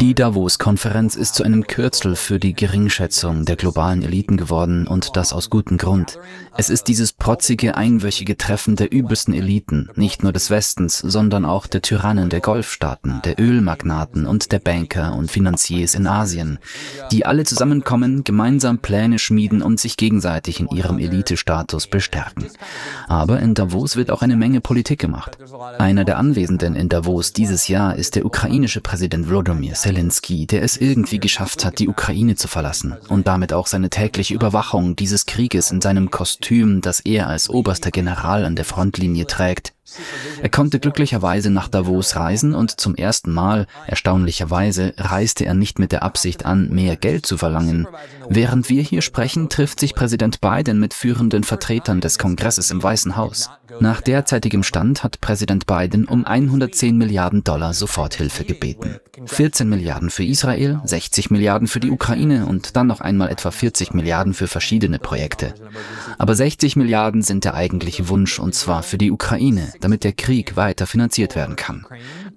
Die Davos-Konferenz ist zu einem Kürzel für die Geringschätzung der globalen Eliten geworden und das aus gutem Grund. Es ist dieses protzige, einwöchige Treffen der übelsten Eliten, nicht nur des Westens, sondern auch der Tyrannen der Golfstaaten, der Ölmagnaten und der Banker und Finanziers in Asien, die alle zusammenkommen, gemeinsam Pläne schmieden und sich gegenseitig in ihrem Elitestatus bestärken. Aber in Davos wird auch eine Menge Politik gemacht. Einer der Anwesenden in Davos dieses Jahr ist der ukrainische Präsident Volodymyr Zelensky, der es irgendwie geschafft hat, die Ukraine zu verlassen und damit auch seine tägliche Überwachung dieses Krieges in seinem Kostüm, das er als oberster General an der Frontlinie trägt, er konnte glücklicherweise nach Davos reisen und zum ersten Mal, erstaunlicherweise, reiste er nicht mit der Absicht an, mehr Geld zu verlangen. Während wir hier sprechen, trifft sich Präsident Biden mit führenden Vertretern des Kongresses im Weißen Haus. Nach derzeitigem Stand hat Präsident Biden um 110 Milliarden Dollar Soforthilfe gebeten. 14 Milliarden für Israel, 60 Milliarden für die Ukraine und dann noch einmal etwa 40 Milliarden für verschiedene Projekte. Aber 60 Milliarden sind der eigentliche Wunsch und zwar für die Ukraine, damit der Krieg weiter finanziert werden kann.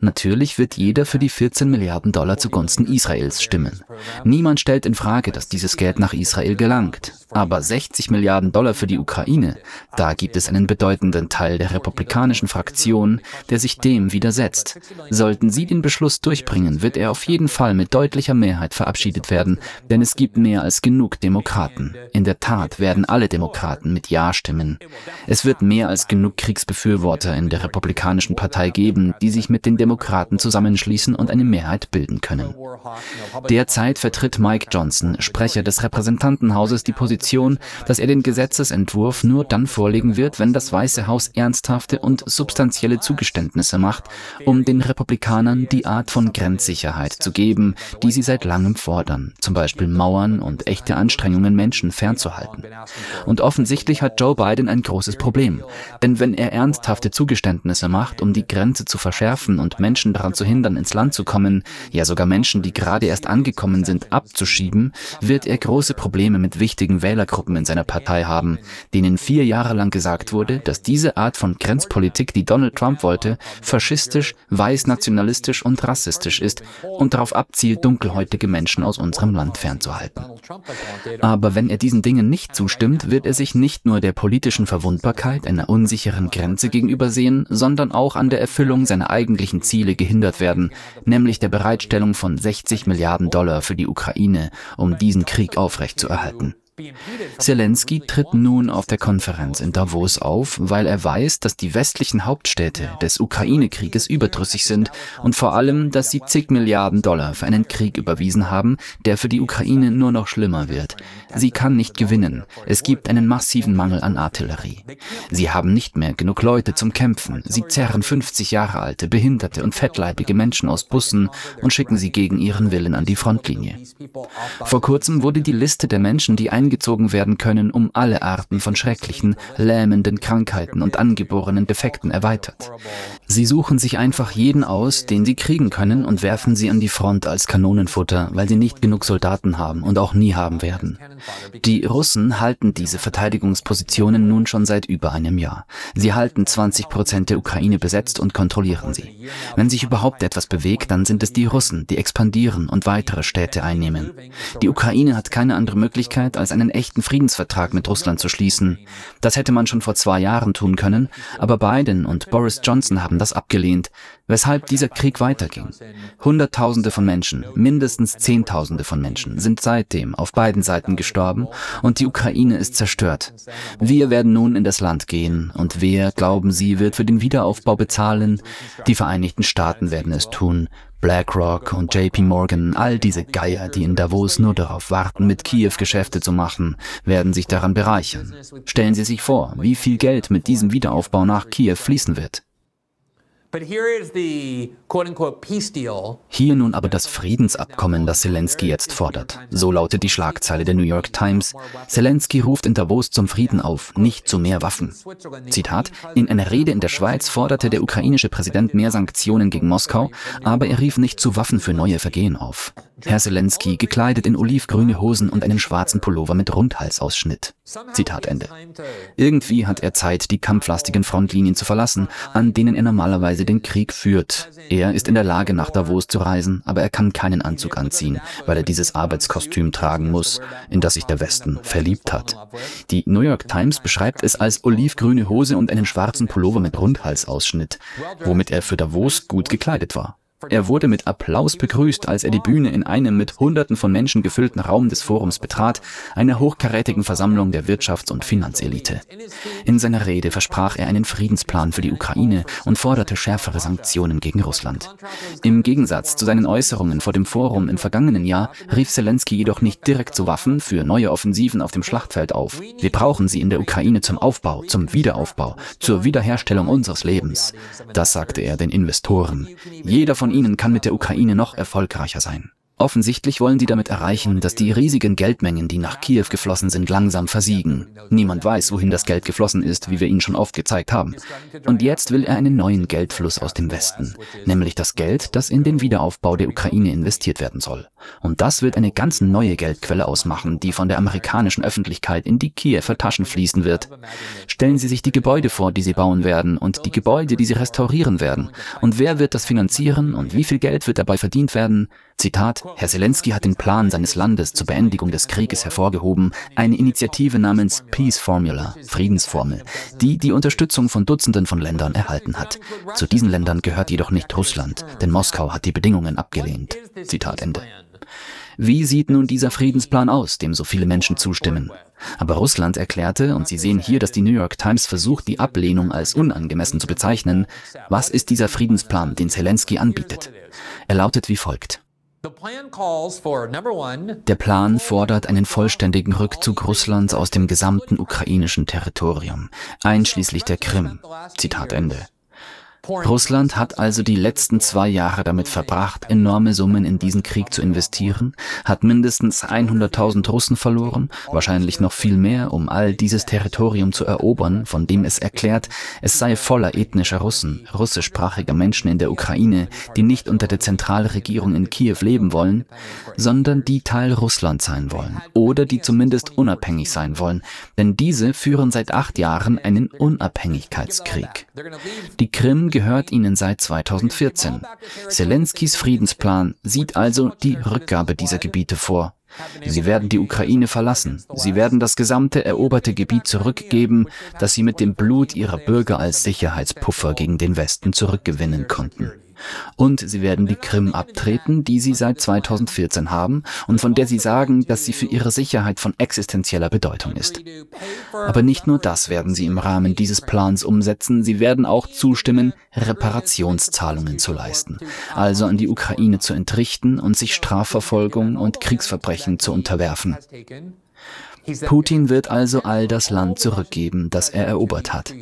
Natürlich wird jeder für die 14 Milliarden Dollar zugunsten Israels stimmen. Niemand stellt in Frage, dass dieses Geld nach Israel gelangt. Aber 60 Milliarden Dollar für die Ukraine, da gibt es einen bedeutenden Teil der republikanischen Fraktion, der sich dem widersetzt. Sollten sie den Beschluss durchbringen, wird er auf jeden Fall mit deutlicher Mehrheit verabschiedet werden, denn es gibt mehr als genug Demokraten. In der Tat werden alle Demokraten mit Ja stimmen. Es wird mehr als genug Kriegsbefürworter in der Republikanischen Partei geben, die sich mit den Demokraten zusammenschließen und eine Mehrheit bilden können. Derzeit vertritt Mike Johnson, Sprecher des Repräsentantenhauses, die Position Position, dass er den Gesetzesentwurf nur dann vorlegen wird, wenn das Weiße Haus ernsthafte und substanzielle Zugeständnisse macht, um den Republikanern die Art von Grenzsicherheit zu geben, die sie seit langem fordern, zum Beispiel Mauern und echte Anstrengungen, Menschen fernzuhalten. Und offensichtlich hat Joe Biden ein großes Problem, denn wenn er ernsthafte Zugeständnisse macht, um die Grenze zu verschärfen und Menschen daran zu hindern, ins Land zu kommen, ja sogar Menschen, die gerade erst angekommen sind, abzuschieben, wird er große Probleme mit wichtigen Wählergruppen in seiner Partei haben, denen vier Jahre lang gesagt wurde, dass diese Art von Grenzpolitik, die Donald Trump wollte, faschistisch, weiß-nationalistisch und rassistisch ist und darauf abzielt, dunkelhäutige Menschen aus unserem Land fernzuhalten. Aber wenn er diesen Dingen nicht zustimmt, wird er sich nicht nur der politischen Verwundbarkeit einer unsicheren Grenze gegenüber sehen, sondern auch an der Erfüllung seiner eigentlichen Ziele gehindert werden, nämlich der Bereitstellung von 60 Milliarden Dollar für die Ukraine, um diesen Krieg aufrechtzuerhalten. Zelensky tritt nun auf der Konferenz in Davos auf, weil er weiß, dass die westlichen Hauptstädte des Ukraine-Krieges überdrüssig sind und vor allem, dass sie zig Milliarden Dollar für einen Krieg überwiesen haben, der für die Ukraine nur noch schlimmer wird. Sie kann nicht gewinnen. Es gibt einen massiven Mangel an Artillerie. Sie haben nicht mehr genug Leute zum Kämpfen. Sie zerren 50 Jahre alte, behinderte und fettleibige Menschen aus Bussen und schicken sie gegen ihren Willen an die Frontlinie. Vor kurzem wurde die Liste der Menschen, die ein eingezogen werden können, um alle Arten von schrecklichen, lähmenden Krankheiten und angeborenen Defekten erweitert. Sie suchen sich einfach jeden aus, den sie kriegen können und werfen sie an die Front als Kanonenfutter, weil sie nicht genug Soldaten haben und auch nie haben werden. Die Russen halten diese Verteidigungspositionen nun schon seit über einem Jahr. Sie halten 20 Prozent der Ukraine besetzt und kontrollieren sie. Wenn sich überhaupt etwas bewegt, dann sind es die Russen, die expandieren und weitere Städte einnehmen. Die Ukraine hat keine andere Möglichkeit, als einen echten Friedensvertrag mit Russland zu schließen. Das hätte man schon vor zwei Jahren tun können, aber Biden und Boris Johnson haben das abgelehnt, weshalb dieser Krieg weiterging. Hunderttausende von Menschen, mindestens Zehntausende von Menschen sind seitdem auf beiden Seiten gestorben und die Ukraine ist zerstört. Wir werden nun in das Land gehen und wer, glauben Sie, wird für den Wiederaufbau bezahlen? Die Vereinigten Staaten werden es tun. BlackRock und JP Morgan, all diese Geier, die in Davos nur darauf warten, mit Kiew Geschäfte zu machen, werden sich daran bereichern. Stellen Sie sich vor, wie viel Geld mit diesem Wiederaufbau nach Kiew fließen wird. Hier nun aber das Friedensabkommen, das Zelensky jetzt fordert. So lautet die Schlagzeile der New York Times. Zelensky ruft in Davos zum Frieden auf, nicht zu mehr Waffen. Zitat, in einer Rede in der Schweiz forderte der ukrainische Präsident mehr Sanktionen gegen Moskau, aber er rief nicht zu Waffen für neue Vergehen auf. Herr Zelensky gekleidet in olivgrüne Hosen und einen schwarzen Pullover mit Rundhalsausschnitt. Zitat Ende. Irgendwie hat er Zeit, die kampflastigen Frontlinien zu verlassen, an denen er normalerweise den Krieg führt. Er ist in der Lage, nach Davos zu reisen, aber er kann keinen Anzug anziehen, weil er dieses Arbeitskostüm tragen muss, in das sich der Westen verliebt hat. Die New York Times beschreibt es als olivgrüne Hose und einen schwarzen Pullover mit Rundhalsausschnitt, womit er für Davos gut gekleidet war. Er wurde mit Applaus begrüßt, als er die Bühne in einem mit Hunderten von Menschen gefüllten Raum des Forums betrat, einer hochkarätigen Versammlung der Wirtschafts- und Finanzelite. In seiner Rede versprach er einen Friedensplan für die Ukraine und forderte schärfere Sanktionen gegen Russland. Im Gegensatz zu seinen Äußerungen vor dem Forum im vergangenen Jahr rief Zelensky jedoch nicht direkt zu Waffen für neue Offensiven auf dem Schlachtfeld auf. Wir brauchen sie in der Ukraine zum Aufbau, zum Wiederaufbau, zur Wiederherstellung unseres Lebens. Das sagte er den Investoren. Jeder von von ihnen kann mit der Ukraine noch erfolgreicher sein. Offensichtlich wollen sie damit erreichen, dass die riesigen Geldmengen, die nach Kiew geflossen sind, langsam versiegen. Niemand weiß, wohin das Geld geflossen ist, wie wir Ihnen schon oft gezeigt haben. Und jetzt will er einen neuen Geldfluss aus dem Westen, nämlich das Geld, das in den Wiederaufbau der Ukraine investiert werden soll. Und das wird eine ganz neue Geldquelle ausmachen, die von der amerikanischen Öffentlichkeit in die Kiewer Taschen fließen wird. Stellen Sie sich die Gebäude vor, die sie bauen werden und die Gebäude, die sie restaurieren werden. Und wer wird das finanzieren und wie viel Geld wird dabei verdient werden? Zitat, Herr Zelensky hat den Plan seines Landes zur Beendigung des Krieges hervorgehoben, eine Initiative namens Peace Formula, Friedensformel, die die Unterstützung von Dutzenden von Ländern erhalten hat. Zu diesen Ländern gehört jedoch nicht Russland, denn Moskau hat die Bedingungen abgelehnt. Zitat Ende. Wie sieht nun dieser Friedensplan aus, dem so viele Menschen zustimmen? Aber Russland erklärte, und Sie sehen hier, dass die New York Times versucht, die Ablehnung als unangemessen zu bezeichnen, was ist dieser Friedensplan, den Zelensky anbietet? Er lautet wie folgt. Der Plan fordert einen vollständigen Rückzug Russlands aus dem gesamten ukrainischen Territorium, einschließlich der Krim. Zitat Ende. Russland hat also die letzten zwei Jahre damit verbracht, enorme Summen in diesen Krieg zu investieren, hat mindestens 100.000 Russen verloren, wahrscheinlich noch viel mehr, um all dieses Territorium zu erobern, von dem es erklärt, es sei voller ethnischer Russen, russischsprachiger Menschen in der Ukraine, die nicht unter der Zentralregierung in Kiew leben wollen, sondern die Teil Russlands sein wollen oder die zumindest unabhängig sein wollen, denn diese führen seit acht Jahren einen Unabhängigkeitskrieg. Die Krim gehört ihnen seit 2014. Zelenskys Friedensplan sieht also die Rückgabe dieser Gebiete vor. Sie werden die Ukraine verlassen. Sie werden das gesamte eroberte Gebiet zurückgeben, das sie mit dem Blut ihrer Bürger als Sicherheitspuffer gegen den Westen zurückgewinnen konnten. Und sie werden die Krim abtreten, die sie seit 2014 haben und von der sie sagen, dass sie für ihre Sicherheit von existenzieller Bedeutung ist. Aber nicht nur das werden sie im Rahmen dieses Plans umsetzen, sie werden auch zustimmen, Reparationszahlungen zu leisten, also an die Ukraine zu entrichten und sich Strafverfolgung und Kriegsverbrechen zu unterwerfen. Putin wird also all das Land zurückgeben, das er erobert hat.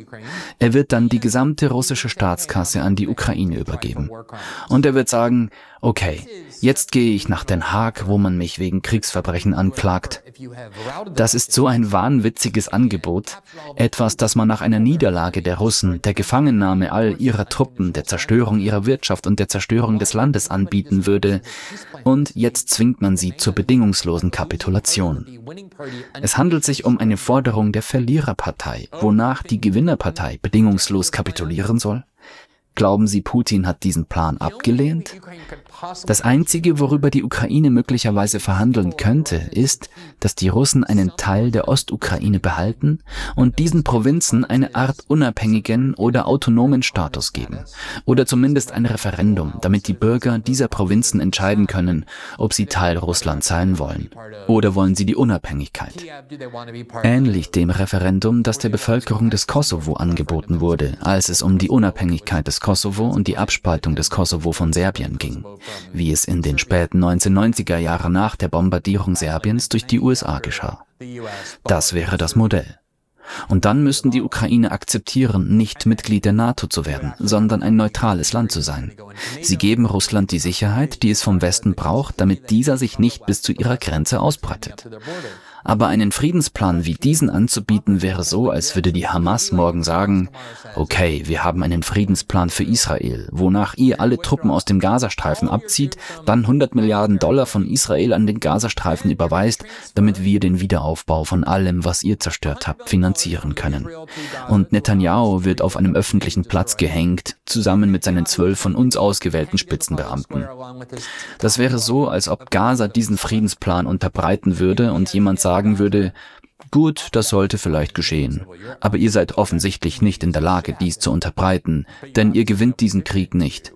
Er wird dann die gesamte russische Staatskasse an die Ukraine übergeben. Und er wird sagen, okay, jetzt gehe ich nach Den Haag, wo man mich wegen Kriegsverbrechen anklagt. Das ist so ein wahnwitziges Angebot, etwas, das man nach einer Niederlage der Russen, der Gefangennahme all ihrer Truppen, der Zerstörung ihrer Wirtschaft und der Zerstörung des Landes anbieten würde. Und jetzt zwingt man sie zur bedingungslosen Kapitulation. Es handelt sich um eine Forderung der Verliererpartei, wonach die Gewinnerpartei bedingungslos kapitulieren soll? Glauben Sie, Putin hat diesen Plan abgelehnt? Das Einzige, worüber die Ukraine möglicherweise verhandeln könnte, ist, dass die Russen einen Teil der Ostukraine behalten und diesen Provinzen eine Art unabhängigen oder autonomen Status geben. Oder zumindest ein Referendum, damit die Bürger dieser Provinzen entscheiden können, ob sie Teil Russlands sein wollen. Oder wollen sie die Unabhängigkeit? Ähnlich dem Referendum, das der Bevölkerung des Kosovo angeboten wurde, als es um die Unabhängigkeit des Kosovo und die Abspaltung des Kosovo von Serbien ging wie es in den späten 1990er Jahren nach der Bombardierung Serbiens durch die USA geschah. Das wäre das Modell. Und dann müssten die Ukraine akzeptieren, nicht Mitglied der NATO zu werden, sondern ein neutrales Land zu sein. Sie geben Russland die Sicherheit, die es vom Westen braucht, damit dieser sich nicht bis zu ihrer Grenze ausbreitet. Aber einen Friedensplan wie diesen anzubieten wäre so, als würde die Hamas morgen sagen, okay, wir haben einen Friedensplan für Israel, wonach ihr alle Truppen aus dem Gazastreifen abzieht, dann 100 Milliarden Dollar von Israel an den Gazastreifen überweist, damit wir den Wiederaufbau von allem, was ihr zerstört habt, finanzieren können. Und Netanyahu wird auf einem öffentlichen Platz gehängt, zusammen mit seinen zwölf von uns ausgewählten Spitzenbeamten. Das wäre so, als ob Gaza diesen Friedensplan unterbreiten würde und jemand sagen würde, Gut, das sollte vielleicht geschehen. Aber ihr seid offensichtlich nicht in der Lage, dies zu unterbreiten, denn ihr gewinnt diesen Krieg nicht.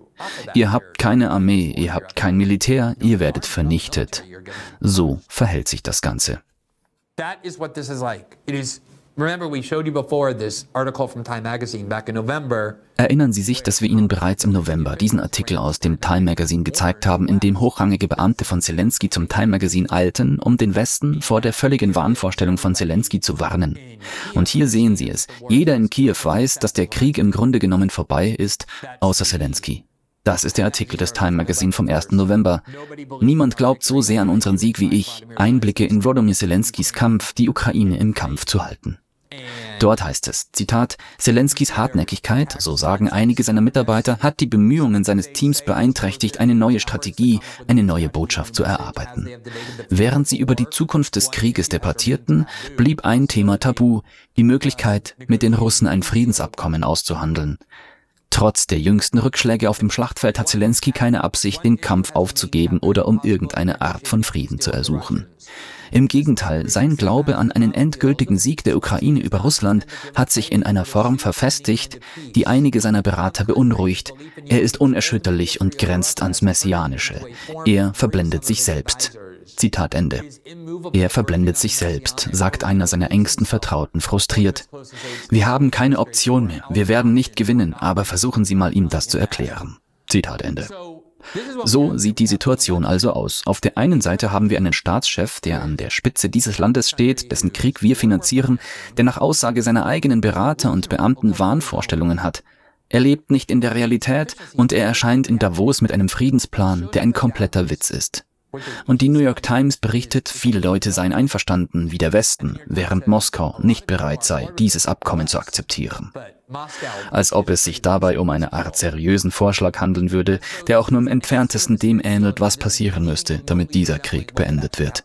Ihr habt keine Armee, ihr habt kein Militär, ihr werdet vernichtet. So verhält sich das Ganze. That is what this is like. It is Remember, we showed you before this article from Time Magazine back in November. Erinnern Sie sich, dass wir Ihnen bereits im November diesen Artikel aus dem Time Magazine gezeigt haben, in dem hochrangige Beamte von Zelensky zum Time Magazine eilten, um den Westen vor der völligen Wahnvorstellung von Zelensky zu warnen. Und hier sehen Sie es. Jeder in Kiew weiß, dass der Krieg im Grunde genommen vorbei ist, außer Zelensky. Das ist der Artikel des Time Magazine vom 1. November. Niemand glaubt so sehr an unseren Sieg wie ich. Einblicke in Volodymyr Zelenskys Kampf, die Ukraine im Kampf zu halten. Dort heißt es, Zitat, Zelenskys Hartnäckigkeit, so sagen einige seiner Mitarbeiter, hat die Bemühungen seines Teams beeinträchtigt, eine neue Strategie, eine neue Botschaft zu erarbeiten. Während sie über die Zukunft des Krieges debattierten, blieb ein Thema tabu, die Möglichkeit, mit den Russen ein Friedensabkommen auszuhandeln. Trotz der jüngsten Rückschläge auf dem Schlachtfeld hat Zelensky keine Absicht, den Kampf aufzugeben oder um irgendeine Art von Frieden zu ersuchen. Im Gegenteil, sein Glaube an einen endgültigen Sieg der Ukraine über Russland hat sich in einer Form verfestigt, die einige seiner Berater beunruhigt. Er ist unerschütterlich und grenzt ans Messianische. Er verblendet sich selbst. Zitat Ende. Er verblendet sich selbst, sagt einer seiner engsten Vertrauten frustriert. Wir haben keine Option mehr. Wir werden nicht gewinnen, aber versuchen Sie mal ihm das zu erklären. Zitat Ende. So sieht die Situation also aus. Auf der einen Seite haben wir einen Staatschef, der an der Spitze dieses Landes steht, dessen Krieg wir finanzieren, der nach Aussage seiner eigenen Berater und Beamten Wahnvorstellungen hat. Er lebt nicht in der Realität und er erscheint in Davos mit einem Friedensplan, der ein kompletter Witz ist. Und die New York Times berichtet, viele Leute seien einverstanden wie der Westen, während Moskau nicht bereit sei, dieses Abkommen zu akzeptieren. Als ob es sich dabei um eine Art seriösen Vorschlag handeln würde, der auch nur im entferntesten dem ähnelt, was passieren müsste, damit dieser Krieg beendet wird.